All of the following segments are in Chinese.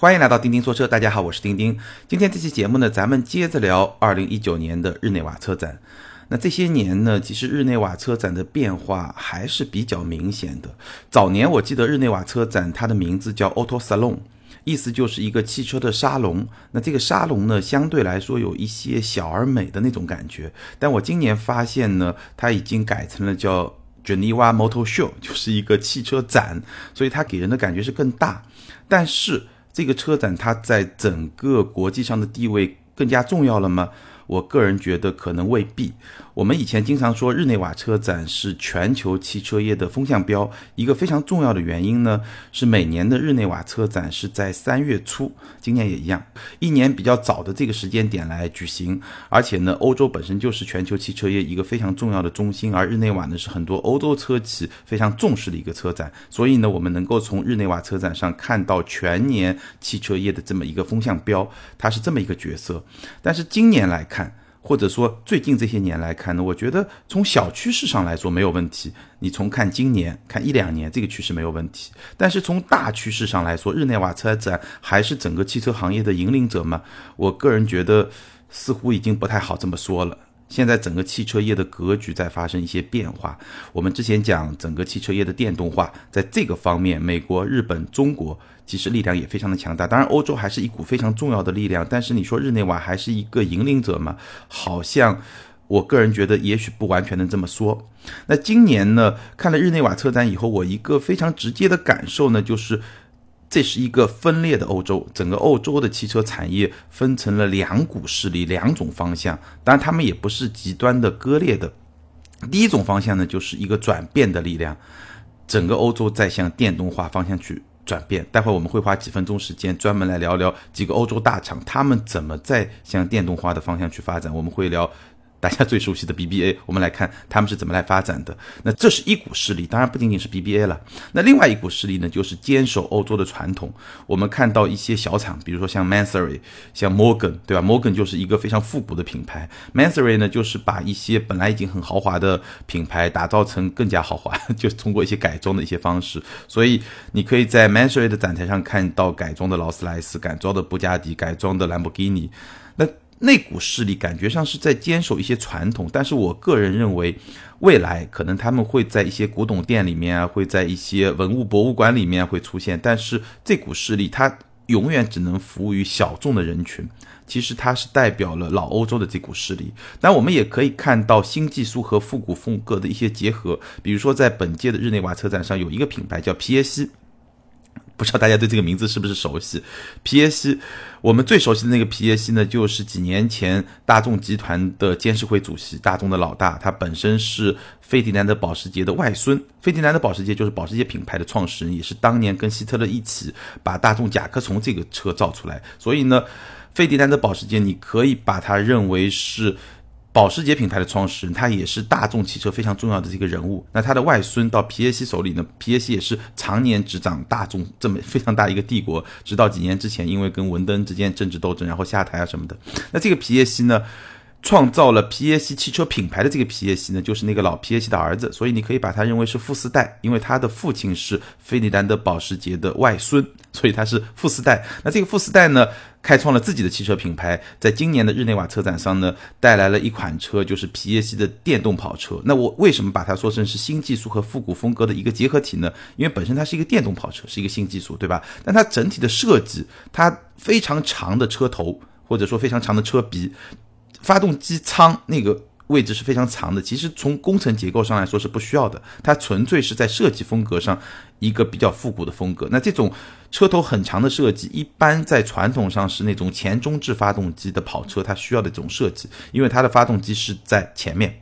欢迎来到钉钉说车，大家好，我是钉钉。今天这期节目呢，咱们接着聊二零一九年的日内瓦车展。那这些年呢，其实日内瓦车展的变化还是比较明显的。早年我记得日内瓦车展，它的名字叫 Auto Salon，意思就是一个汽车的沙龙。那这个沙龙呢，相对来说有一些小而美的那种感觉。但我今年发现呢，它已经改成了叫 Geneva Motor Show，就是一个汽车展，所以它给人的感觉是更大。但是这个车展它在整个国际上的地位更加重要了吗？我个人觉得可能未必。我们以前经常说日内瓦车展是全球汽车业的风向标，一个非常重要的原因呢，是每年的日内瓦车展是在三月初，今年也一样，一年比较早的这个时间点来举行。而且呢，欧洲本身就是全球汽车业一个非常重要的中心，而日内瓦呢是很多欧洲车企非常重视的一个车展，所以呢，我们能够从日内瓦车展上看到全年汽车业的这么一个风向标，它是这么一个角色。但是今年来看，或者说最近这些年来看呢，我觉得从小趋势上来说没有问题。你从看今年看一两年这个趋势没有问题，但是从大趋势上来说，日内瓦车展还是整个汽车行业的引领者吗？我个人觉得似乎已经不太好这么说了。现在整个汽车业的格局在发生一些变化。我们之前讲整个汽车业的电动化，在这个方面，美国、日本、中国其实力量也非常的强大。当然，欧洲还是一股非常重要的力量。但是你说日内瓦还是一个引领者吗？好像我个人觉得，也许不完全能这么说。那今年呢，看了日内瓦车展以后，我一个非常直接的感受呢，就是。这是一个分裂的欧洲，整个欧洲的汽车产业分成了两股势力，两种方向。当然，他们也不是极端的割裂的。第一种方向呢，就是一个转变的力量，整个欧洲在向电动化方向去转变。待会我们会花几分钟时间专门来聊聊几个欧洲大厂，他们怎么在向电动化的方向去发展。我们会聊。大家最熟悉的 BBA，我们来看他们是怎么来发展的。那这是一股势力，当然不仅仅是 BBA 了。那另外一股势力呢，就是坚守欧洲的传统。我们看到一些小厂，比如说像 Mansory、像 Morgan，对吧？Morgan 就是一个非常复古的品牌，Mansory 呢就是把一些本来已经很豪华的品牌打造成更加豪华，就是通过一些改装的一些方式。所以你可以在 Mansory 的展台上看到改装的劳斯莱斯、改装的布加迪、改装的兰博基尼。那股势力感觉上是在坚守一些传统，但是我个人认为，未来可能他们会在一些古董店里面啊，会在一些文物博物馆里面会出现，但是这股势力它永远只能服务于小众的人群。其实它是代表了老欧洲的这股势力，但我们也可以看到新技术和复古风格的一些结合，比如说在本届的日内瓦车展上有一个品牌叫皮耶西。不知道大家对这个名字是不是熟悉？皮耶西，我们最熟悉的那个皮耶西呢，就是几年前大众集团的监事会主席，大众的老大，他本身是费迪南德保时捷的外孙。费迪南德保时捷就是保时捷品牌的创始人，也是当年跟希特勒一起把大众甲壳虫这个车造出来。所以呢，费迪南德保时捷，你可以把它认为是。保时捷品牌的创始人，他也是大众汽车非常重要的这个人物。那他的外孙到皮耶西手里呢？皮耶西也是常年执掌大众这么非常大一个帝国，直到几年之前，因为跟文登之间政治斗争，然后下台啊什么的。那这个皮耶西呢？创造了皮耶西汽车品牌的这个皮耶西呢，就是那个老皮耶西的儿子，所以你可以把他认为是富四代，因为他的父亲是费迪南德保时捷的外孙，所以他是富四代。那这个富四代呢，开创了自己的汽车品牌，在今年的日内瓦车展上呢，带来了一款车，就是皮耶西的电动跑车。那我为什么把它说成是新技术和复古风格的一个结合体呢？因为本身它是一个电动跑车，是一个新技术，对吧？但它整体的设计，它非常长的车头，或者说非常长的车鼻。发动机舱那个位置是非常长的，其实从工程结构上来说是不需要的，它纯粹是在设计风格上一个比较复古的风格。那这种车头很长的设计，一般在传统上是那种前中置发动机的跑车，它需要的这种设计，因为它的发动机是在前面，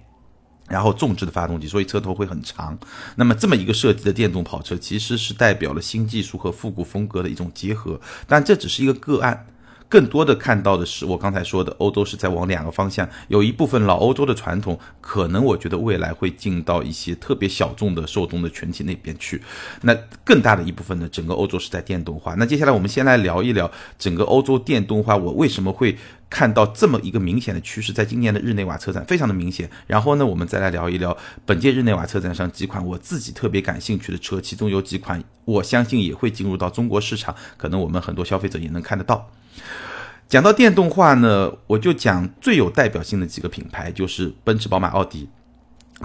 然后重置的发动机，所以车头会很长。那么这么一个设计的电动跑车，其实是代表了新技术和复古风格的一种结合，但这只是一个个案。更多的看到的是我刚才说的，欧洲是在往两个方向，有一部分老欧洲的传统，可能我觉得未来会进到一些特别小众的受众的群体那边去。那更大的一部分呢，整个欧洲是在电动化。那接下来我们先来聊一聊整个欧洲电动化，我为什么会看到这么一个明显的趋势，在今年的日内瓦车展非常的明显。然后呢，我们再来聊一聊本届日内瓦车展上几款我自己特别感兴趣的车，其中有几款我相信也会进入到中国市场，可能我们很多消费者也能看得到。讲到电动化呢，我就讲最有代表性的几个品牌，就是奔驰、宝马、奥迪。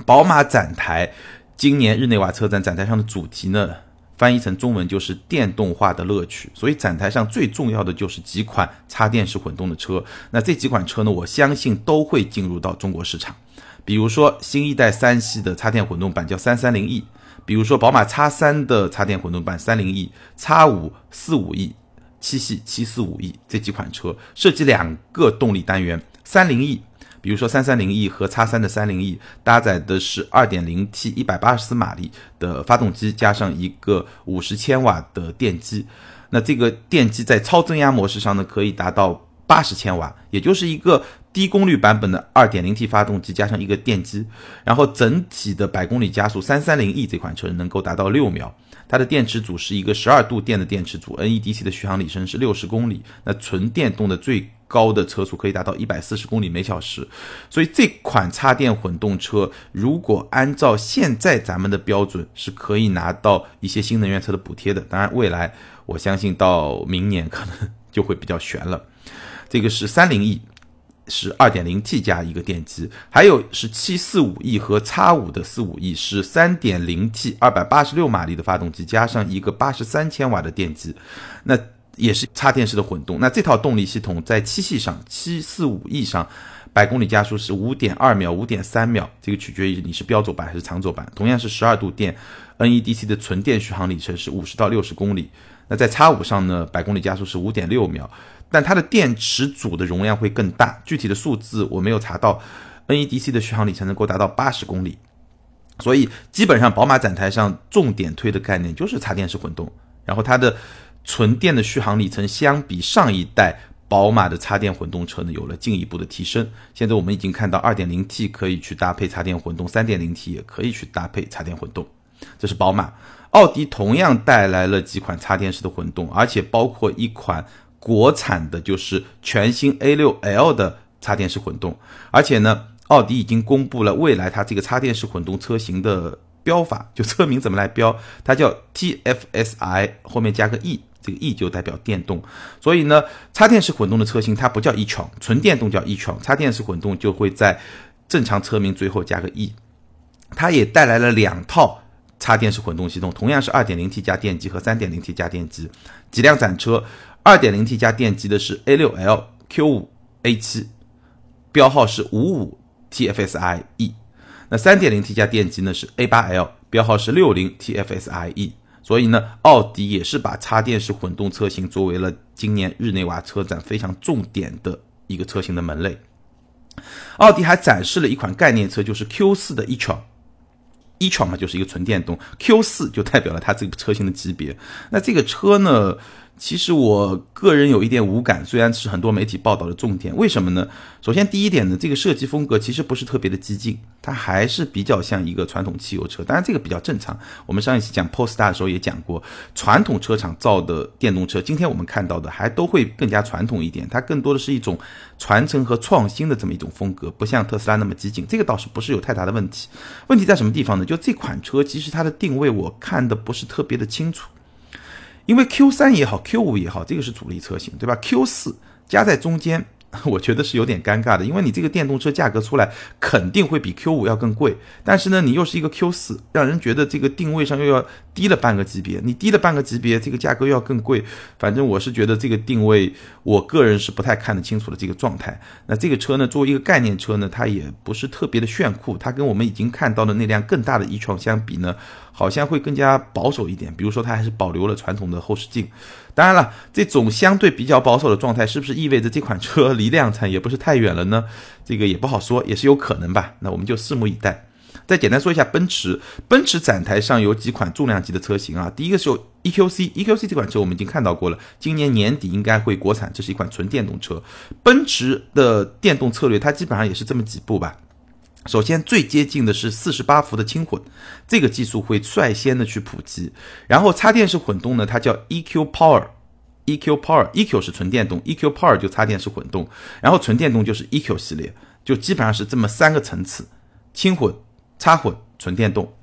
宝马展台今年日内瓦车展展台上的主题呢？翻译成中文就是电动化的乐趣，所以展台上最重要的就是几款插电式混动的车。那这几款车呢，我相信都会进入到中国市场。比如说新一代三系的插电混动版叫三三零 E，比如说宝马 X 三的插电混动版三零 E，X 五四五 E，七系七四五 E 这几款车涉及两个动力单元，三零 E。比如说三三零 E 和叉三的三零 E 搭载的是二点零 T 一百八十四马力的发动机，加上一个五十千瓦的电机。那这个电机在超增压模式上呢，可以达到八十千瓦，也就是一个低功率版本的二点零 T 发动机加上一个电机。然后整体的百公里加速，三三零 E 这款车能够达到六秒。它的电池组是一个十二度电的电池组，NEDC 的续航里程是六十公里。那纯电动的最高的车速可以达到一百四十公里每小时，所以这款插电混动车如果按照现在咱们的标准，是可以拿到一些新能源车的补贴的。当然，未来我相信到明年可能就会比较悬了。这个是三零 E，是二点零 T 加一个电机，还有是七四五 E 和叉五的四五 E 是三点零 T 二百八十六马力的发动机，加上一个八十三千瓦的电机，那。也是插电式的混动，那这套动力系统在七系上、七四五 E 上，百公里加速是五点二秒、五点三秒，这个取决于你是标轴版还是长轴版。同样是十二度电，NEDC 的纯电续航里程是五十到六十公里。那在叉五上呢，百公里加速是五点六秒，但它的电池组的容量会更大，具体的数字我没有查到。NEDC 的续航里程能够达到八十公里，所以基本上宝马展台上重点推的概念就是插电式混动，然后它的。纯电的续航里程相比上一代宝马的插电混动车呢，有了进一步的提升。现在我们已经看到 2.0T 可以去搭配插电混动，3.0T 也可以去搭配插电混动。这是宝马，奥迪同样带来了几款插电式的混动，而且包括一款国产的，就是全新 A6L 的插电式混动。而且呢，奥迪已经公布了未来它这个插电式混动车型的标法，就车名怎么来标，它叫 TFSI，后面加个 E。这个 E 就代表电动，所以呢，插电式混动的车型它不叫 e-tron，纯电动叫 e-tron，插电式混动就会在正常车名最后加个 E。它也带来了两套插电式混动系统，同样是 2.0T 加电机和 3.0T 加电机。几辆展车，2.0T 加电机的是 A6L Q5 A7，标号是 55TFSI-E。那 3.0T 加电机呢是 A8L，标号是 60TFSI-E。所以呢，奥迪也是把插电式混动车型作为了今年日内瓦车展非常重点的一个车型的门类。奥迪还展示了一款概念车，就是 Q4 的 e-tron，e-tron 嘛就是一个纯电动，Q4 就代表了它这个车型的级别。那这个车呢？其实我个人有一点无感，虽然是很多媒体报道的重点，为什么呢？首先第一点呢，这个设计风格其实不是特别的激进，它还是比较像一个传统汽油车。当然这个比较正常。我们上一期讲 Polestar 的时候也讲过，传统车厂造的电动车，今天我们看到的还都会更加传统一点，它更多的是一种传承和创新的这么一种风格，不像特斯拉那么激进。这个倒是不是有太大的问题。问题在什么地方呢？就这款车其实它的定位我看的不是特别的清楚。因为 Q 三也好，Q 五也好，这个是主力车型，对吧？Q 四加在中间。我觉得是有点尴尬的，因为你这个电动车价格出来肯定会比 Q 五要更贵，但是呢，你又是一个 Q 四，让人觉得这个定位上又要低了半个级别。你低了半个级别，这个价格又要更贵。反正我是觉得这个定位，我个人是不太看得清楚的这个状态。那这个车呢，作为一个概念车呢，它也不是特别的炫酷，它跟我们已经看到的那辆更大的 e-tron 相比呢，好像会更加保守一点。比如说，它还是保留了传统的后视镜。当然了，这种相对比较保守的状态，是不是意味着这款车 离量产也不是太远了呢？这个也不好说，也是有可能吧。那我们就拭目以待。再简单说一下奔驰，奔驰展台上有几款重量级的车型啊。第一个是 EQC，EQC 这款车我们已经看到过了，今年年底应该会国产，这是一款纯电动车。奔驰的电动策略，它基本上也是这么几步吧。首先，最接近的是四十八伏的轻混，这个技术会率先的去普及。然后，插电式混动呢，它叫 EQ Power EQ Power，EQ 是纯电动，EQ Power 就插电式混动，然后纯电动就是 EQ 系列，就基本上是这么三个层次：轻混、插混、纯电动。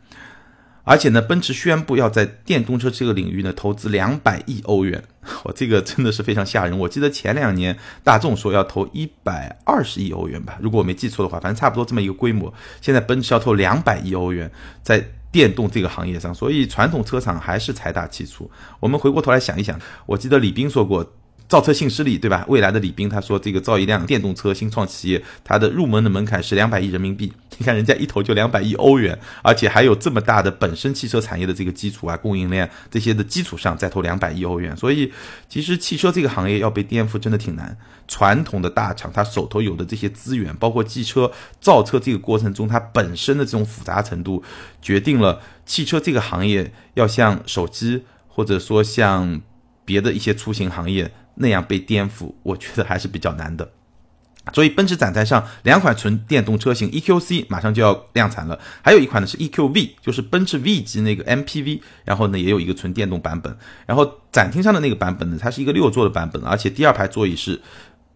而且呢，奔驰宣布要在电动车这个领域呢投资两百亿欧元，我这个真的是非常吓人。我记得前两年大众说要投一百二十亿欧元吧，如果我没记错的话，反正差不多这么一个规模。现在奔驰要投两百亿欧元在电动这个行业上，所以传统车厂还是财大气粗。我们回过头来想一想，我记得李斌说过。造车新势力，对吧？未来的李斌他说，这个造一辆电动车新创企业，它的入门的门槛是两百亿人民币。你看人家一投就两百亿欧元，而且还有这么大的本身汽车产业的这个基础啊，供应链这些的基础上再投两百亿欧元。所以，其实汽车这个行业要被颠覆真的挺难。传统的大厂，它手头有的这些资源，包括汽车造车这个过程中它本身的这种复杂程度，决定了汽车这个行业要像手机或者说像别的一些出行行业。那样被颠覆，我觉得还是比较难的。所以奔驰展台上两款纯电动车型 EQC 马上就要量产了，还有一款呢是 EQV，就是奔驰 V 级那个 MPV，然后呢也有一个纯电动版本。然后展厅上的那个版本呢，它是一个六座的版本，而且第二排座椅是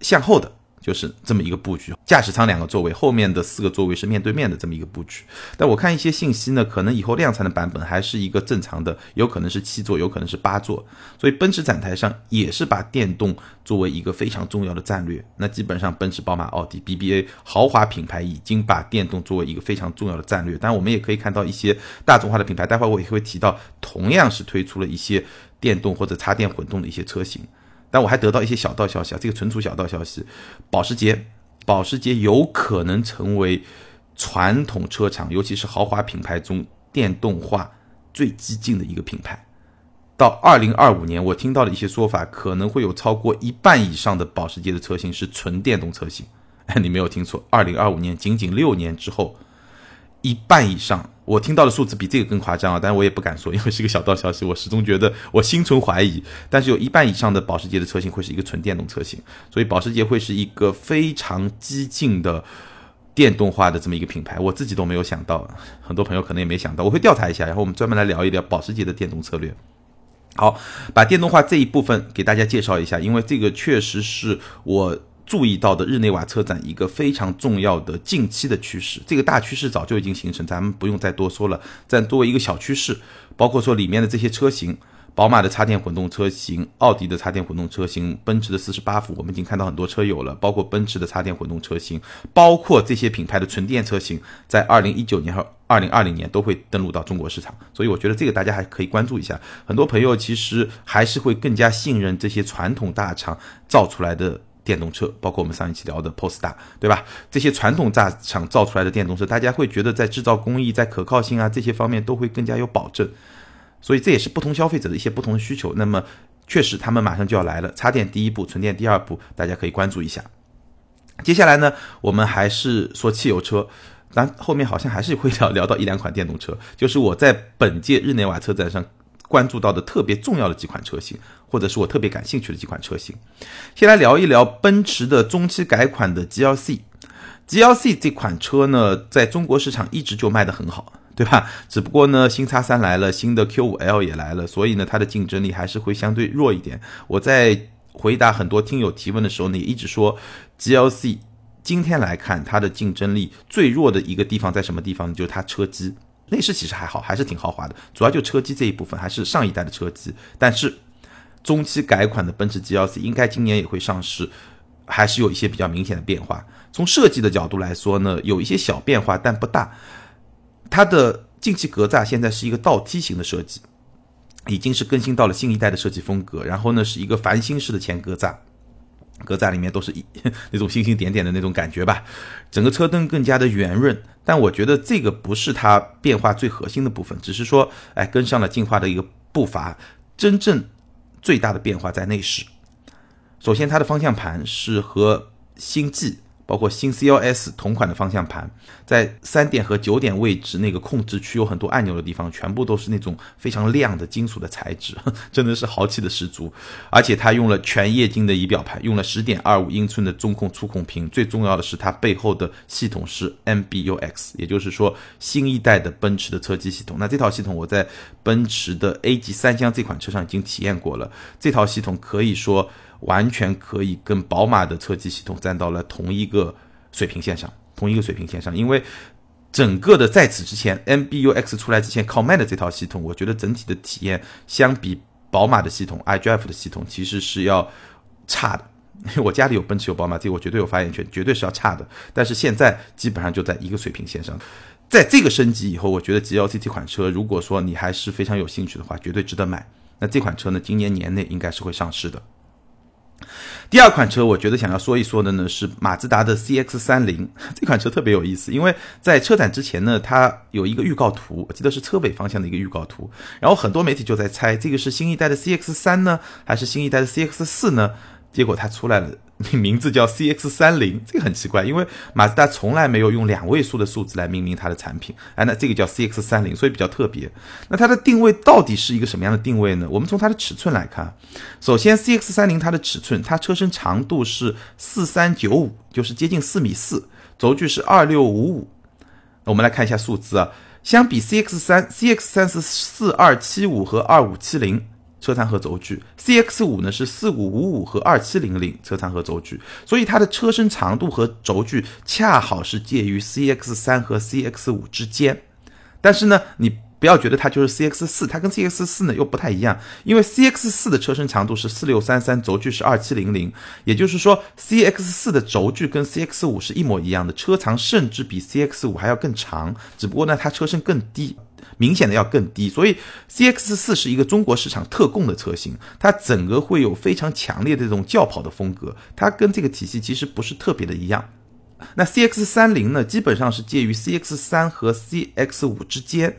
向后的。就是这么一个布局，驾驶舱两个座位，后面的四个座位是面对面的这么一个布局。但我看一些信息呢，可能以后量产的版本还是一个正常的，有可能是七座，有可能是八座。所以奔驰展台上也是把电动作为一个非常重要的战略。那基本上奔驰、宝马、奥迪、BBA 豪华品牌已经把电动作为一个非常重要的战略。但我们也可以看到一些大众化的品牌，待会我也会提到，同样是推出了一些电动或者插电混动的一些车型。但我还得到一些小道消息啊，这个存储小道消息，保时捷，保时捷有可能成为传统车厂，尤其是豪华品牌中电动化最激进的一个品牌。到二零二五年，我听到的一些说法，可能会有超过一半以上的保时捷的车型是纯电动车型。哎，你没有听错，二零二五年仅仅六年之后。一半以上，我听到的数字比这个更夸张啊！但是我也不敢说，因为是个小道消息。我始终觉得，我心存怀疑。但是有一半以上的保时捷的车型会是一个纯电动车型，所以保时捷会是一个非常激进的电动化的这么一个品牌。我自己都没有想到，很多朋友可能也没想到。我会调查一下，然后我们专门来聊一聊保时捷的电动策略。好，把电动化这一部分给大家介绍一下，因为这个确实是我。注意到的日内瓦车展一个非常重要的近期的趋势，这个大趋势早就已经形成，咱们不用再多说了。但作为一个小趋势，包括说里面的这些车型，宝马的插电混动车型，奥迪的插电混动车型，奔驰的四十八伏，我们已经看到很多车友了，包括奔驰的插电混动车型，包括这些品牌的纯电车型，在二零一九年和二零二零年都会登陆到中国市场。所以我觉得这个大家还可以关注一下。很多朋友其实还是会更加信任这些传统大厂造出来的。电动车，包括我们上一期聊的 Polestar，对吧？这些传统大厂造出来的电动车，大家会觉得在制造工艺、在可靠性啊这些方面都会更加有保证。所以这也是不同消费者的一些不同的需求。那么，确实他们马上就要来了，插电第一步，纯电第二步，大家可以关注一下。接下来呢，我们还是说汽油车，但后面好像还是会聊聊到一两款电动车，就是我在本届日内瓦车展上。关注到的特别重要的几款车型，或者是我特别感兴趣的几款车型，先来聊一聊奔驰的中期改款的 GLC。GLC 这款车呢，在中国市场一直就卖得很好，对吧？只不过呢，新叉三来了，新的 Q5L 也来了，所以呢，它的竞争力还是会相对弱一点。我在回答很多听友提问的时候呢，也一直说 GLC 今天来看它的竞争力最弱的一个地方在什么地方呢？就是它车机。内饰其实还好，还是挺豪华的，主要就车机这一部分还是上一代的车机。但是中期改款的奔驰 GLC 应该今年也会上市，还是有一些比较明显的变化。从设计的角度来说呢，有一些小变化，但不大。它的进气格栅现在是一个倒梯形的设计，已经是更新到了新一代的设计风格。然后呢，是一个繁星式的前格栅。格栅里面都是一那种星星点点的那种感觉吧，整个车灯更加的圆润，但我觉得这个不是它变化最核心的部分，只是说，哎，跟上了进化的一个步伐。真正最大的变化在内饰，首先它的方向盘是和星际包括新 CLS 同款的方向盘，在三点和九点位置那个控制区有很多按钮的地方，全部都是那种非常亮的金属的材质，真的是豪气的十足。而且它用了全液晶的仪表盘，用了十点二五英寸的中控触控屏，最重要的是它背后的系统是 MBUX，也就是说新一代的奔驰的车机系统。那这套系统我在奔驰的 A 级三厢这款车上已经体验过了，这套系统可以说。完全可以跟宝马的车机系统站到了同一个水平线上，同一个水平线上。因为整个的在此之前，MBUX 出来之前靠卖的这套系统，我觉得整体的体验相比宝马的系统，iDrive 的系统其实是要差的。因为我家里有奔驰有宝马，这我绝对有发言权，绝对是要差的。但是现在基本上就在一个水平线上。在这个升级以后，我觉得 GLC 这款车，如果说你还是非常有兴趣的话，绝对值得买。那这款车呢，今年年内应该是会上市的。第二款车，我觉得想要说一说的呢是马自达的 CX 三零 这款车特别有意思，因为在车展之前呢，它有一个预告图，我记得是车尾方向的一个预告图，然后很多媒体就在猜这个是新一代的 CX 三呢，还是新一代的 CX 四呢？结果它出来了。名字叫 CX 三零，这个很奇怪，因为马自达从来没有用两位数的数字来命名它的产品。哎，那这个叫 CX 三零，所以比较特别。那它的定位到底是一个什么样的定位呢？我们从它的尺寸来看，首先 CX 三零它的尺寸，它车身长度是四三九五，就是接近四米四，轴距是二六五五。我们来看一下数字啊，相比 CX 三，CX 三是四二七五和二五七零。车长和轴距，CX 五呢是四五五五和二七零零车长和轴距，所以它的车身长度和轴距恰好是介于 CX 三和 CX 五之间。但是呢，你不要觉得它就是 CX 四，它跟 CX 四呢又不太一样，因为 CX 四的车身长度是四六三三，轴距是二七零零，也就是说 CX 四的轴距跟 CX 五是一模一样的，车长甚至比 CX 五还要更长，只不过呢它车身更低。明显的要更低，所以 CX 四是一个中国市场特供的车型，它整个会有非常强烈的这种轿跑的风格，它跟这个体系其实不是特别的一样。那 CX 三零呢，基本上是介于 CX 三和 CX 五之间。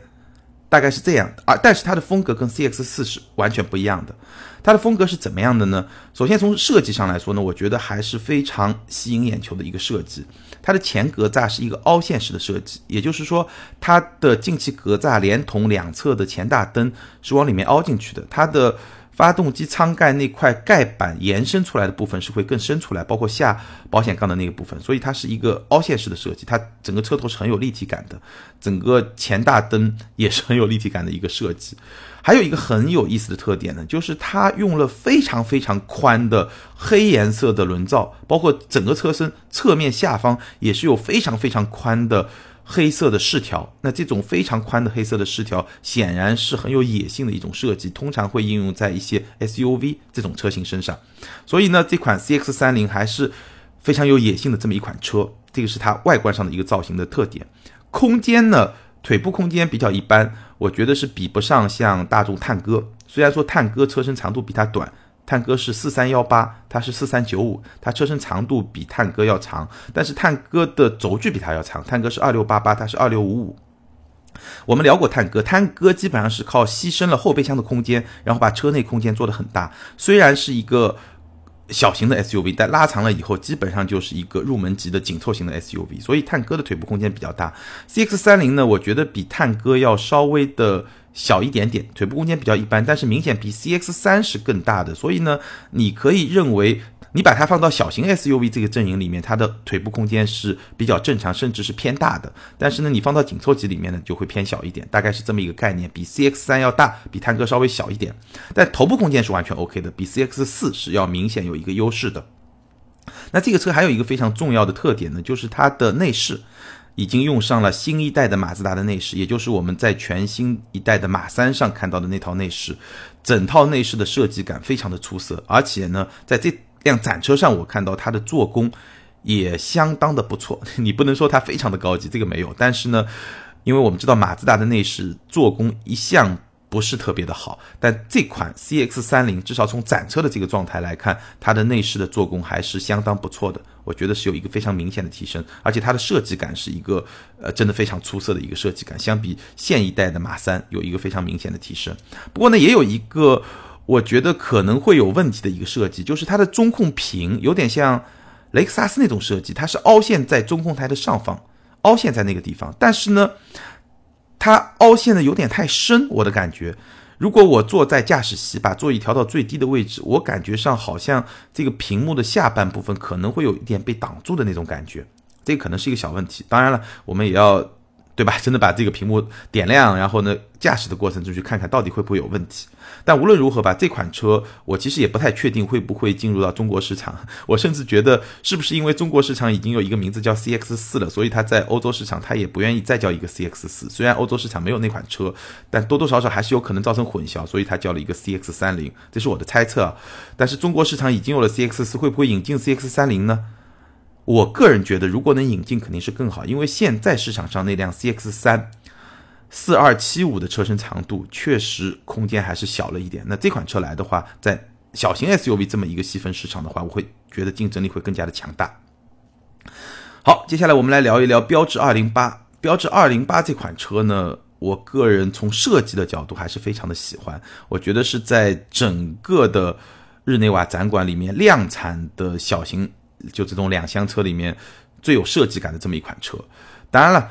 大概是这样的啊，但是它的风格跟 CX 四是完全不一样的。它的风格是怎么样的呢？首先从设计上来说呢，我觉得还是非常吸引眼球的一个设计。它的前格栅是一个凹陷式的设计，也就是说，它的进气格栅连同两侧的前大灯是往里面凹进去的。它的发动机舱盖那块盖板延伸出来的部分是会更深出来，包括下保险杠的那个部分，所以它是一个凹陷式的设计。它整个车头是很有立体感的，整个前大灯也是很有立体感的一个设计。还有一个很有意思的特点呢，就是它用了非常非常宽的黑颜色的轮罩，包括整个车身侧面下方也是有非常非常宽的。黑色的饰条，那这种非常宽的黑色的饰条，显然是很有野性的一种设计，通常会应用在一些 SUV 这种车型身上。所以呢，这款 CX 三零还是非常有野性的这么一款车，这个是它外观上的一个造型的特点。空间呢，腿部空间比较一般，我觉得是比不上像大众探歌。虽然说探歌车身长度比它短。探歌是四三幺八，它是四三九五，它车身长度比探歌要长，但是探歌的轴距比它要长。探歌是二六八八，它是二六五五。我们聊过探歌，探歌基本上是靠牺牲了后备箱的空间，然后把车内空间做得很大。虽然是一个小型的 SUV，但拉长了以后，基本上就是一个入门级的紧凑型的 SUV。所以探歌的腿部空间比较大。CX 三零呢，我觉得比探歌要稍微的。小一点点，腿部空间比较一般，但是明显比 CX 三是更大的，所以呢，你可以认为你把它放到小型 SUV 这个阵营里面，它的腿部空间是比较正常，甚至是偏大的。但是呢，你放到紧凑级里面呢，就会偏小一点，大概是这么一个概念，比 CX 三要大，比探戈稍微小一点。但头部空间是完全 OK 的，比 CX 四是要明显有一个优势的。那这个车还有一个非常重要的特点呢，就是它的内饰。已经用上了新一代的马自达的内饰，也就是我们在全新一代的马三上看到的那套内饰，整套内饰的设计感非常的出色，而且呢，在这辆展车上我看到它的做工也相当的不错。你不能说它非常的高级，这个没有，但是呢，因为我们知道马自达的内饰做工一向。不是特别的好，但这款 CX 三零至少从展车的这个状态来看，它的内饰的做工还是相当不错的，我觉得是有一个非常明显的提升，而且它的设计感是一个呃真的非常出色的一个设计感，相比现一代的马三有一个非常明显的提升。不过呢，也有一个我觉得可能会有问题的一个设计，就是它的中控屏有点像雷克萨斯那种设计，它是凹陷在中控台的上方，凹陷在那个地方，但是呢，它凹陷的有点太深，我的感觉。如果我坐在驾驶席，把座椅调到最低的位置，我感觉上好像这个屏幕的下半部分可能会有一点被挡住的那种感觉，这可能是一个小问题。当然了，我们也要。对吧？真的把这个屏幕点亮，然后呢，驾驶的过程中去看看到底会不会有问题。但无论如何吧，这款车我其实也不太确定会不会进入到中国市场。我甚至觉得，是不是因为中国市场已经有一个名字叫 CX 四了，所以它在欧洲市场它也不愿意再叫一个 CX 四。虽然欧洲市场没有那款车，但多多少少还是有可能造成混淆，所以它叫了一个 CX 三零。这是我的猜测。但是中国市场已经有了 CX 四，会不会引进 CX 三零呢？我个人觉得，如果能引进，肯定是更好，因为现在市场上那辆 CX 三四二七五的车身长度确实空间还是小了一点。那这款车来的话，在小型 SUV 这么一个细分市场的话，我会觉得竞争力会更加的强大。好，接下来我们来聊一聊标致二零八。标致二零八这款车呢，我个人从设计的角度还是非常的喜欢，我觉得是在整个的日内瓦展馆里面量产的小型。就这种两厢车里面最有设计感的这么一款车，当然了，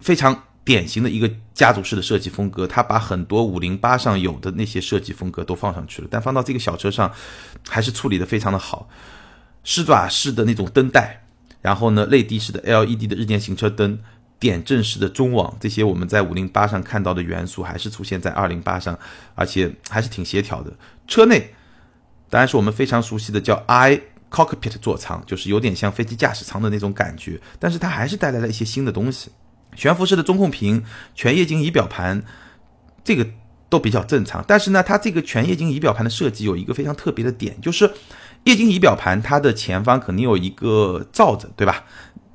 非常典型的一个家族式的设计风格，它把很多五零八上有的那些设计风格都放上去了，但放到这个小车上，还是处理的非常的好。狮爪式的那种灯带，然后呢，泪滴式的 LED 的日间行车灯，点阵式的中网，这些我们在五零八上看到的元素，还是出现在二零八上，而且还是挺协调的。车内当然是我们非常熟悉的叫 i。Cockpit 座舱就是有点像飞机驾驶舱的那种感觉，但是它还是带来了一些新的东西。悬浮式的中控屏、全液晶仪表盘，这个都比较正常。但是呢，它这个全液晶仪表盘的设计有一个非常特别的点，就是液晶仪表盘它的前方肯定有一个罩子，对吧？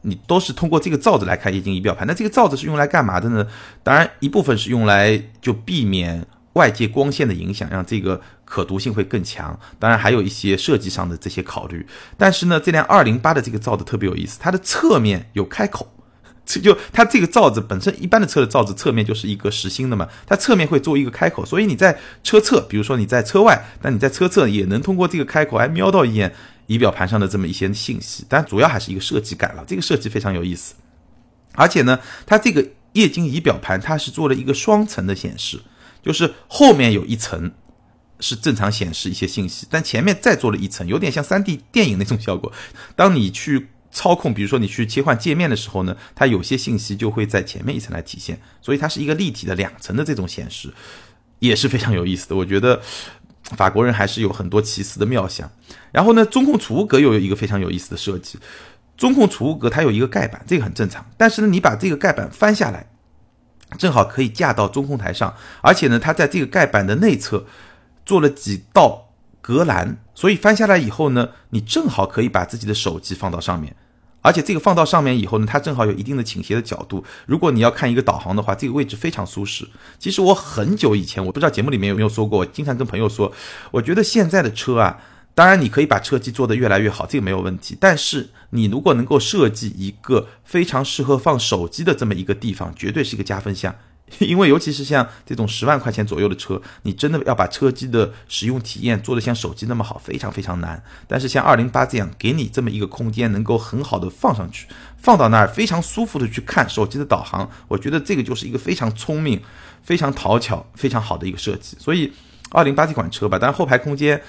你都是通过这个罩子来看液晶仪表盘。那这个罩子是用来干嘛的呢？当然，一部分是用来就避免。外界光线的影响让这个可读性会更强，当然还有一些设计上的这些考虑。但是呢，这辆二零八的这个罩子特别有意思，它的侧面有开口，这就它这个罩子本身一般的车的罩子侧面就是一个实心的嘛，它侧面会做一个开口，所以你在车侧，比如说你在车外，但你在车侧也能通过这个开口来瞄到一眼仪表盘上的这么一些信息。但主要还是一个设计感了，这个设计非常有意思。而且呢，它这个液晶仪表盘它是做了一个双层的显示。就是后面有一层是正常显示一些信息，但前面再做了一层，有点像三 D 电影那种效果。当你去操控，比如说你去切换界面的时候呢，它有些信息就会在前面一层来体现，所以它是一个立体的两层的这种显示，也是非常有意思的。我觉得法国人还是有很多奇思的妙想。然后呢，中控储物格又有一个非常有意思的设计，中控储物格它有一个盖板，这个很正常，但是呢，你把这个盖板翻下来。正好可以架到中控台上，而且呢，它在这个盖板的内侧做了几道隔栏，所以翻下来以后呢，你正好可以把自己的手机放到上面，而且这个放到上面以后呢，它正好有一定的倾斜的角度。如果你要看一个导航的话，这个位置非常舒适。其实我很久以前，我不知道节目里面有没有说过，我经常跟朋友说，我觉得现在的车啊。当然，你可以把车机做得越来越好，这个没有问题。但是，你如果能够设计一个非常适合放手机的这么一个地方，绝对是一个加分项。因为尤其是像这种十万块钱左右的车，你真的要把车机的使用体验做得像手机那么好，非常非常难。但是像二零八这样，给你这么一个空间，能够很好的放上去，放到那儿非常舒服的去看手机的导航，我觉得这个就是一个非常聪明、非常讨巧、非常好的一个设计。所以，二零八这款车吧，当然后排空间。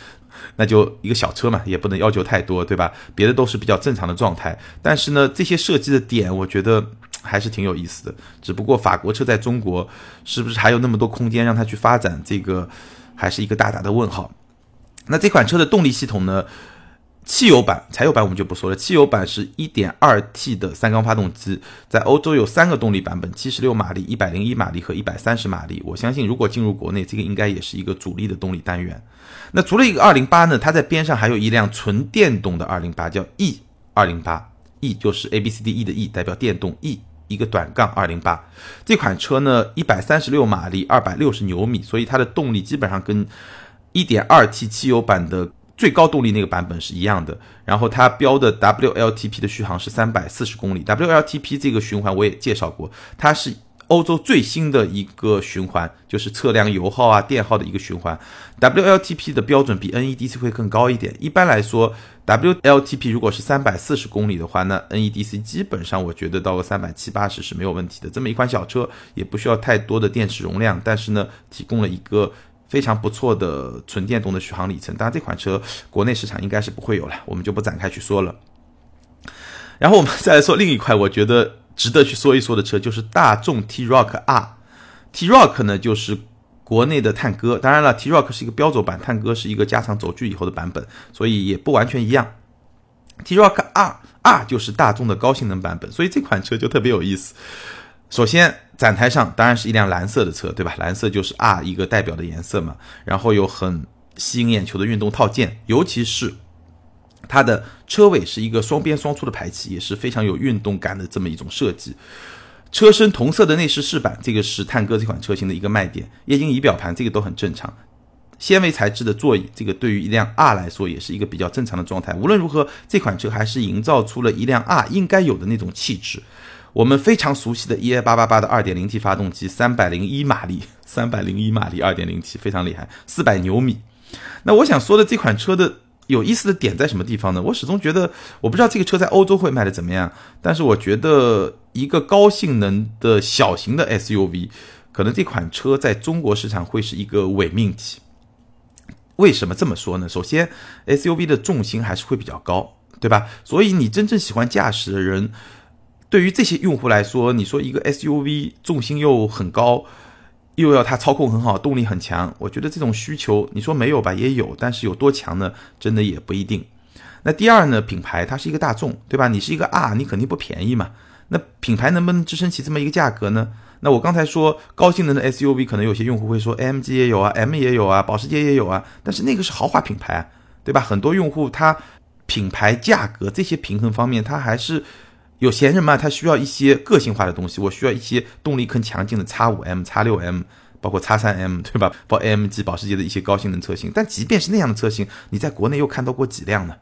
那就一个小车嘛，也不能要求太多，对吧？别的都是比较正常的状态。但是呢，这些设计的点，我觉得还是挺有意思的。只不过法国车在中国是不是还有那么多空间让它去发展？这个还是一个大大的问号。那这款车的动力系统呢？汽油版、柴油版我们就不说了。汽油版是 1.2T 的三缸发动机，在欧洲有三个动力版本：76马力、101马力和130马力。我相信，如果进入国内，这个应该也是一个主力的动力单元。那除了一个208呢？它在边上还有一辆纯电动的208，叫 E208，E 就是 A B C D E 的 E，代表电动 E，一个短杠208。这款车呢，136马力，260牛米，所以它的动力基本上跟 1.2T 汽油版的。最高动力那个版本是一样的，然后它标的 WLTP 的续航是三百四十公里。WLTP 这个循环我也介绍过，它是欧洲最新的一个循环，就是测量油耗啊、电耗的一个循环。WLTP 的标准比 NEDC 会更高一点。一般来说，WLTP 如果是三百四十公里的话，那 NEDC 基本上我觉得到个三百七八十是没有问题的。这么一款小车也不需要太多的电池容量，但是呢，提供了一个非常不错的纯电动的续航里程。当然，这款车国内市场应该是不会有了，我们就不展开去说了。然后我们再来说另一块，我觉得值得去说一说的车，就是大众 T-Roc k R。T-Roc k 呢，就是国内的探歌。当然了，T-Roc k 是一个标轴版，探歌是一个加长轴距以后的版本，所以也不完全一样。T-Roc k R R 就是大众的高性能版本，所以这款车就特别有意思。首先，展台上当然是一辆蓝色的车，对吧？蓝色就是 R 一个代表的颜色嘛。然后有很吸引眼球的运动套件，尤其是。它的车尾是一个双边双出的排气，也是非常有运动感的这么一种设计。车身同色的内饰饰板，这个是探歌这款车型的一个卖点。液晶仪表盘这个都很正常。纤维材质的座椅，这个对于一辆 R 来说也是一个比较正常的状态。无论如何，这款车还是营造出了一辆 R 应该有的那种气质。我们非常熟悉的 EA888 的 2.0T 发动机，三百零一马力，三百零一马力 2.0T 非常厉害，四百牛米。那我想说的这款车的。有意思的点在什么地方呢？我始终觉得，我不知道这个车在欧洲会卖的怎么样，但是我觉得一个高性能的小型的 SUV，可能这款车在中国市场会是一个伪命题。为什么这么说呢？首先，SUV 的重心还是会比较高，对吧？所以你真正喜欢驾驶的人，对于这些用户来说，你说一个 SUV 重心又很高。又要它操控很好，动力很强，我觉得这种需求你说没有吧，也有，但是有多强呢？真的也不一定。那第二呢，品牌它是一个大众，对吧？你是一个 R，你肯定不便宜嘛。那品牌能不能支撑起这么一个价格呢？那我刚才说高性能的 SUV，可能有些用户会说 AMG 也有啊，M 也有啊，保时捷也有啊，但是那个是豪华品牌，对吧？很多用户他品牌价格这些平衡方面，他还是。有闲人嘛？他需要一些个性化的东西，我需要一些动力更强劲的 X 五 M、X 六 M，包括 X 三 M，对吧？包 AMG、保时捷的一些高性能车型。但即便是那样的车型，你在国内又看到过几辆呢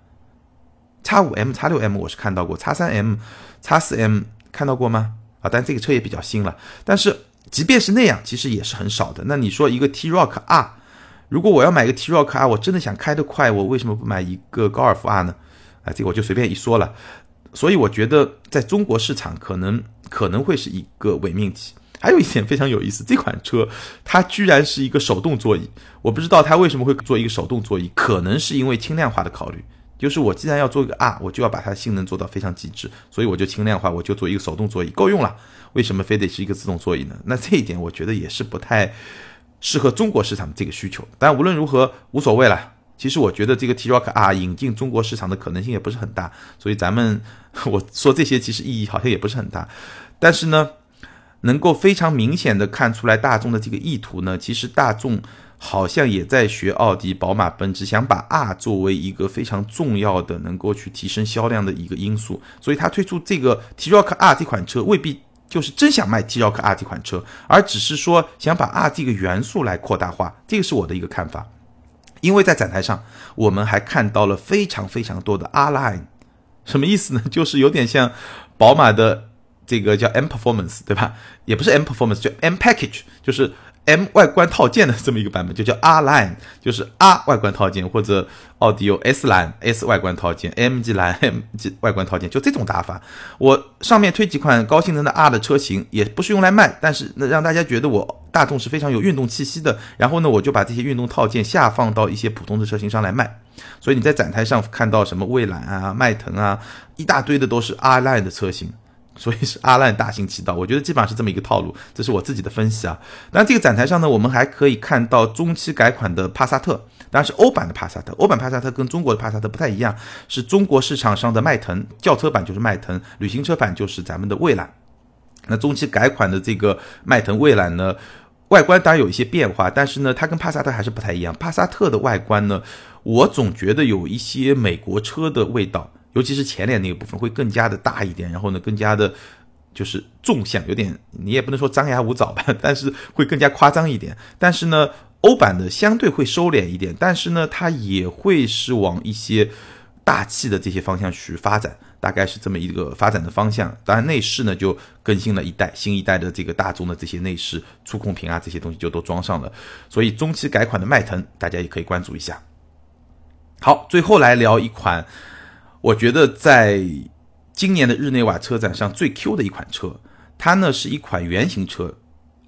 ？X 五 M、X 六 M 我是看到过，X 三 M、X 四 M 看到过吗？啊，但这个车也比较新了。但是即便是那样，其实也是很少的。那你说一个 T Rock R，如果我要买一个 T Rock R，我真的想开得快，我为什么不买一个高尔夫 R 呢？啊，这个我就随便一说了。所以我觉得在中国市场可能可能会是一个伪命题。还有一点非常有意思，这款车它居然是一个手动座椅，我不知道它为什么会做一个手动座椅，可能是因为轻量化的考虑。就是我既然要做一个 R，我就要把它性能做到非常极致，所以我就轻量化，我就做一个手动座椅够用了。为什么非得是一个自动座椅呢？那这一点我觉得也是不太适合中国市场这个需求。但无论如何无所谓了。其实我觉得这个 T-Roc R 引进中国市场的可能性也不是很大，所以咱们 我说这些其实意义好像也不是很大。但是呢，能够非常明显的看出来大众的这个意图呢，其实大众好像也在学奥迪、宝马、奔驰，想把 R 作为一个非常重要的能够去提升销量的一个因素，所以他推出这个 T-Roc R 这款车未必就是真想卖 T-Roc R 这款车，而只是说想把 R 这个元素来扩大化，这个是我的一个看法。因为在展台上，我们还看到了非常非常多的 R Line，什么意思呢？就是有点像宝马的这个叫 M Performance，对吧？也不是 M Performance，叫 M Package，就是。M 外观套件的这么一个版本就叫 R Line，就是 R 外观套件，或者奥迪有 S Line S 外观套件，MG Line MG 外观套件，就这种打法。我上面推几款高性能的 R 的车型，也不是用来卖，但是那让大家觉得我大众是非常有运动气息的。然后呢，我就把这些运动套件下放到一些普通的车型上来卖。所以你在展台上看到什么蔚蓝啊、迈腾啊，一大堆的都是 R Line 的车型。所以是阿烂大行其道，我觉得基本上是这么一个套路，这是我自己的分析啊。那这个展台上呢，我们还可以看到中期改款的帕萨特，当然是欧版的帕萨特。欧版帕萨特跟中国的帕萨特不太一样，是中国市场上的迈腾轿车版就是迈腾，旅行车版就是咱们的蔚揽。那中期改款的这个迈腾蔚揽呢，外观当然有一些变化，但是呢，它跟帕萨特还是不太一样。帕萨特的外观呢，我总觉得有一些美国车的味道。尤其是前脸那个部分会更加的大一点，然后呢，更加的，就是纵向，有点你也不能说张牙舞爪吧，但是会更加夸张一点。但是呢，欧版的相对会收敛一点，但是呢，它也会是往一些大气的这些方向去发展，大概是这么一个发展的方向。当然，内饰呢就更新了一代，新一代的这个大众的这些内饰触控屏啊，这些东西就都装上了。所以中期改款的迈腾，大家也可以关注一下。好，最后来聊一款，我觉得在今年的日内瓦车展上最 Q 的一款车，它呢是一款原型车，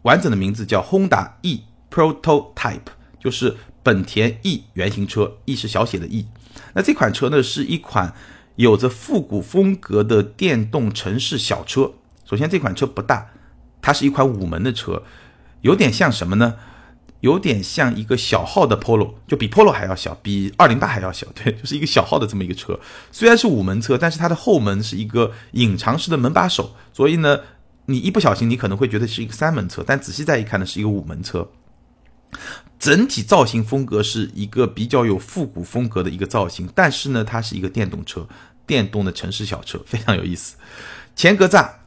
完整的名字叫 Honda E Prototype，就是本田 E 原型车，E 是小写的 E。那这款车呢是一款有着复古风格的电动城市小车。首先这款车不大，它是一款五门的车，有点像什么呢？有点像一个小号的 Polo，就比 Polo 还要小，比二零八还要小，对，就是一个小号的这么一个车。虽然是五门车，但是它的后门是一个隐藏式的门把手，所以呢，你一不小心你可能会觉得是一个三门车，但仔细再一看呢，是一个五门车。整体造型风格是一个比较有复古风格的一个造型，但是呢，它是一个电动车，电动的城市小车，非常有意思。前格栅。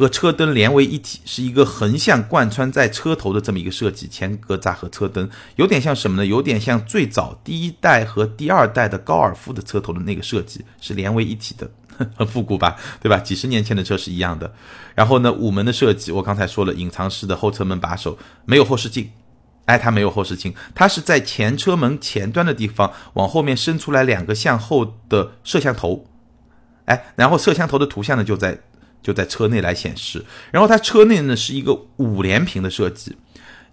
和车灯连为一体，是一个横向贯穿在车头的这么一个设计。前格栅和车灯有点像什么呢？有点像最早第一代和第二代的高尔夫的车头的那个设计，是连为一体的，很 复古吧？对吧？几十年前的车是一样的。然后呢，五门的设计，我刚才说了，隐藏式的后车门把手，没有后视镜。哎，它没有后视镜，它是在前车门前端的地方往后面伸出来两个向后的摄像头。哎，然后摄像头的图像呢就在。就在车内来显示，然后它车内呢是一个五连屏的设计，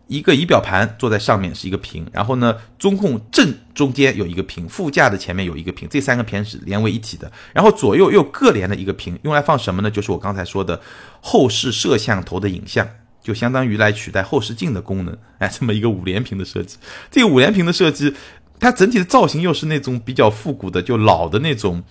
一个仪表盘坐在上面是一个屏，然后呢中控正中间有一个屏，副驾的前面有一个屏，这三个屏是连为一体的，然后左右又各连了一个屏，用来放什么呢？就是我刚才说的后视摄像头的影像，就相当于来取代后视镜的功能，哎，这么一个五连屏的设计，这个五连屏的设计，它整体的造型又是那种比较复古的，就老的那种。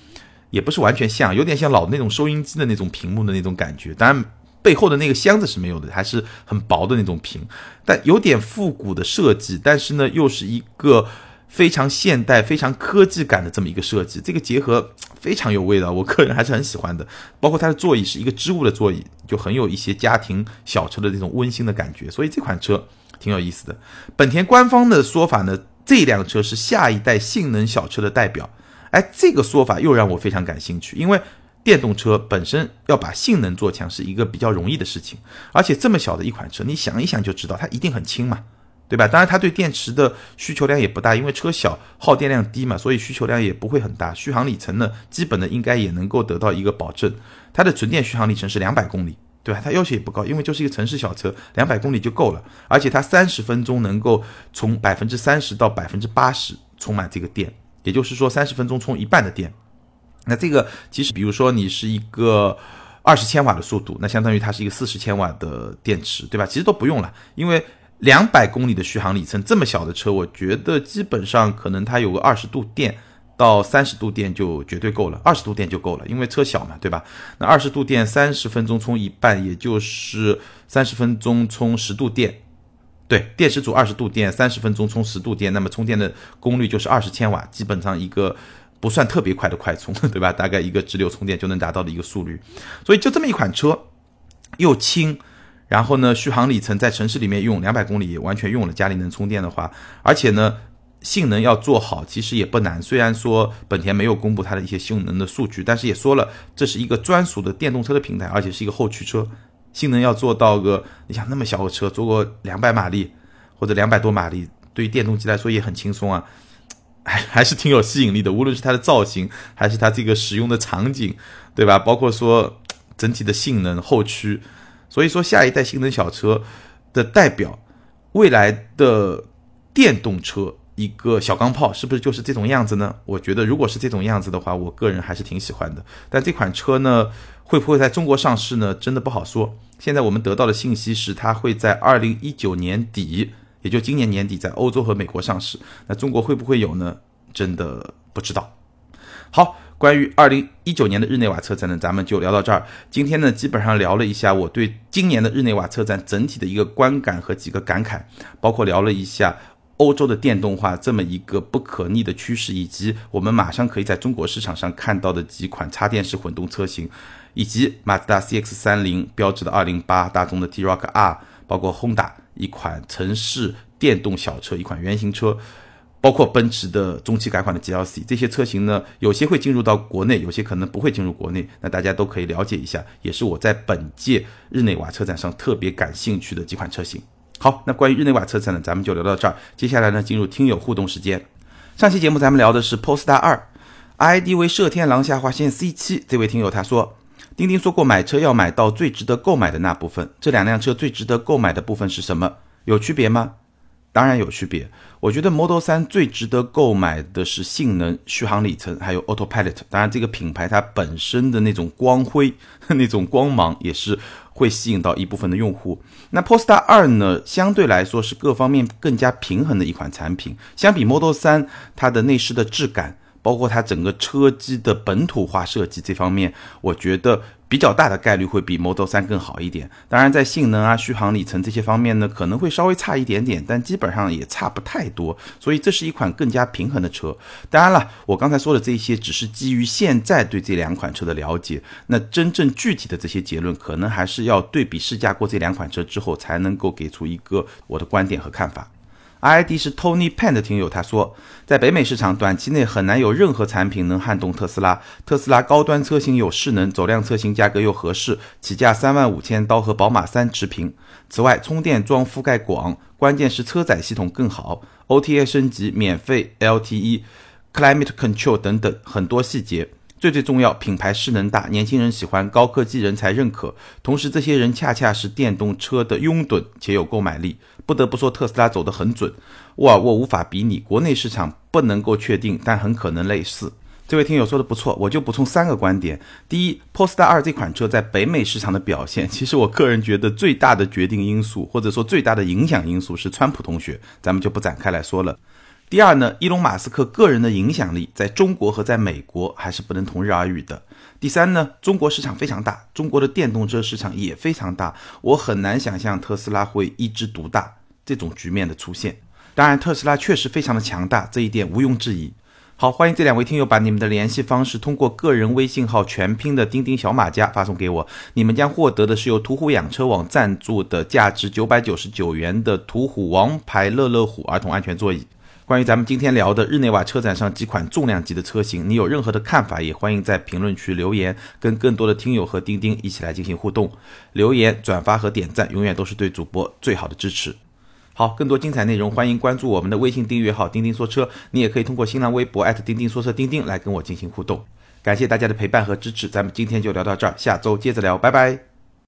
也不是完全像，有点像老那种收音机的那种屏幕的那种感觉。当然，背后的那个箱子是没有的，还是很薄的那种屏，但有点复古的设计。但是呢，又是一个非常现代、非常科技感的这么一个设计。这个结合非常有味道，我个人还是很喜欢的。包括它的座椅是一个织物的座椅，就很有一些家庭小车的那种温馨的感觉。所以这款车挺有意思的。本田官方的说法呢，这辆车是下一代性能小车的代表。哎，这个说法又让我非常感兴趣，因为电动车本身要把性能做强是一个比较容易的事情，而且这么小的一款车，你想一想就知道它一定很轻嘛，对吧？当然它对电池的需求量也不大，因为车小耗电量低嘛，所以需求量也不会很大。续航里程呢，基本的应该也能够得到一个保证。它的纯电续航里程是两百公里，对吧？它要求也不高，因为就是一个城市小车，两百公里就够了。而且它三十分钟能够从百分之三十到百分之八十充满这个电。也就是说，三十分钟充一半的电，那这个其实，比如说你是一个二十千瓦的速度，那相当于它是一个四十千瓦的电池，对吧？其实都不用了，因为两百公里的续航里程，这么小的车，我觉得基本上可能它有个二十度电到三十度电就绝对够了，二十度电就够了，因为车小嘛，对吧？那二十度电三十分钟充一半，也就是三十分钟充十度电。对，电池组二十度电，三十分钟充十度电，那么充电的功率就是二十千瓦，基本上一个不算特别快的快充，对吧？大概一个直流充电就能达到的一个速率。所以就这么一款车，又轻，然后呢，续航里程在城市里面用两百公里也完全用了，家里能充电的话，而且呢，性能要做好其实也不难。虽然说本田没有公布它的一些性能的数据，但是也说了这是一个专属的电动车的平台，而且是一个后驱车。性能要做到个，你想那么小个车，做个两百马力或者两百多马力，对于电动机来说也很轻松啊，还 还是挺有吸引力的。无论是它的造型，还是它这个使用的场景，对吧？包括说整体的性能、后驱，所以说下一代性能小车的代表，未来的电动车一个小钢炮，是不是就是这种样子呢？我觉得如果是这种样子的话，我个人还是挺喜欢的。但这款车呢？会不会在中国上市呢？真的不好说。现在我们得到的信息是，它会在二零一九年底，也就今年年底，在欧洲和美国上市。那中国会不会有呢？真的不知道。好，关于二零一九年的日内瓦车展呢，咱们就聊到这儿。今天呢，基本上聊了一下我对今年的日内瓦车展整体的一个观感和几个感慨，包括聊了一下。欧洲的电动化这么一个不可逆的趋势，以及我们马上可以在中国市场上看到的几款插电式混动车型，以及马自达 CX 三零、标致的二零八、大众的 T-Roc R，包括 Honda 一款城市电动小车、一款原型车，包括奔驰的中期改款的 GLC 这些车型呢，有些会进入到国内，有些可能不会进入国内。那大家都可以了解一下，也是我在本届日内瓦车展上特别感兴趣的几款车型。好，那关于日内瓦车展呢，咱们就聊到这儿。接下来呢，进入听友互动时间。上期节目咱们聊的是 Polestar 二，ID 为射天狼下划线 C 七。这位听友他说，丁丁说过买车要买到最值得购买的那部分，这两辆车最值得购买的部分是什么？有区别吗？当然有区别。我觉得 Model 3最值得购买的是性能、续航里程，还有 Autopilot。当然，这个品牌它本身的那种光辉、那种光芒也是会吸引到一部分的用户。那 Polestar 2呢，相对来说是各方面更加平衡的一款产品。相比 Model 3，它的内饰的质感。包括它整个车机的本土化设计这方面，我觉得比较大的概率会比 Model 3更好一点。当然，在性能啊、续航里程这些方面呢，可能会稍微差一点点，但基本上也差不太多。所以这是一款更加平衡的车。当然了，我刚才说的这些只是基于现在对这两款车的了解，那真正具体的这些结论，可能还是要对比试驾过这两款车之后，才能够给出一个我的观点和看法。ID 是 Tony Pan 的听友，他说，在北美市场短期内很难有任何产品能撼动特斯拉。特斯拉高端车型有势能，走量车型价格又合适，起价三万五千刀和宝马三持平。此外，充电桩覆盖广，关键是车载系统更好，OTA 升级，免费 LTE，Climate Control 等等很多细节。最最重要，品牌势能大，年轻人喜欢，高科技人才认可。同时，这些人恰恰是电动车的拥趸，且有购买力。不得不说，特斯拉走得很准。沃尔沃无法比拟，国内市场不能够确定，但很可能类似。这位听友说的不错，我就补充三个观点。第一 p o s t a r 2这款车在北美市场的表现，其实我个人觉得最大的决定因素，或者说最大的影响因素是川普同学，咱们就不展开来说了。第二呢，伊隆马斯克个人的影响力在中国和在美国还是不能同日而语的。第三呢，中国市场非常大，中国的电动车市场也非常大，我很难想象特斯拉会一枝独大这种局面的出现。当然，特斯拉确实非常的强大，这一点毋庸置疑。好，欢迎这两位听友把你们的联系方式通过个人微信号全拼的钉钉小马甲发送给我，你们将获得的是由途虎养车网赞助的价值九百九十九元的途虎王牌乐乐虎儿童安全座椅。关于咱们今天聊的日内瓦车展上几款重量级的车型，你有任何的看法，也欢迎在评论区留言，跟更多的听友和钉钉一起来进行互动。留言、转发和点赞，永远都是对主播最好的支持。好，更多精彩内容，欢迎关注我们的微信订阅号“钉钉说车”，你也可以通过新浪微博钉钉说车钉钉来跟我进行互动。感谢大家的陪伴和支持，咱们今天就聊到这儿，下周接着聊，拜拜。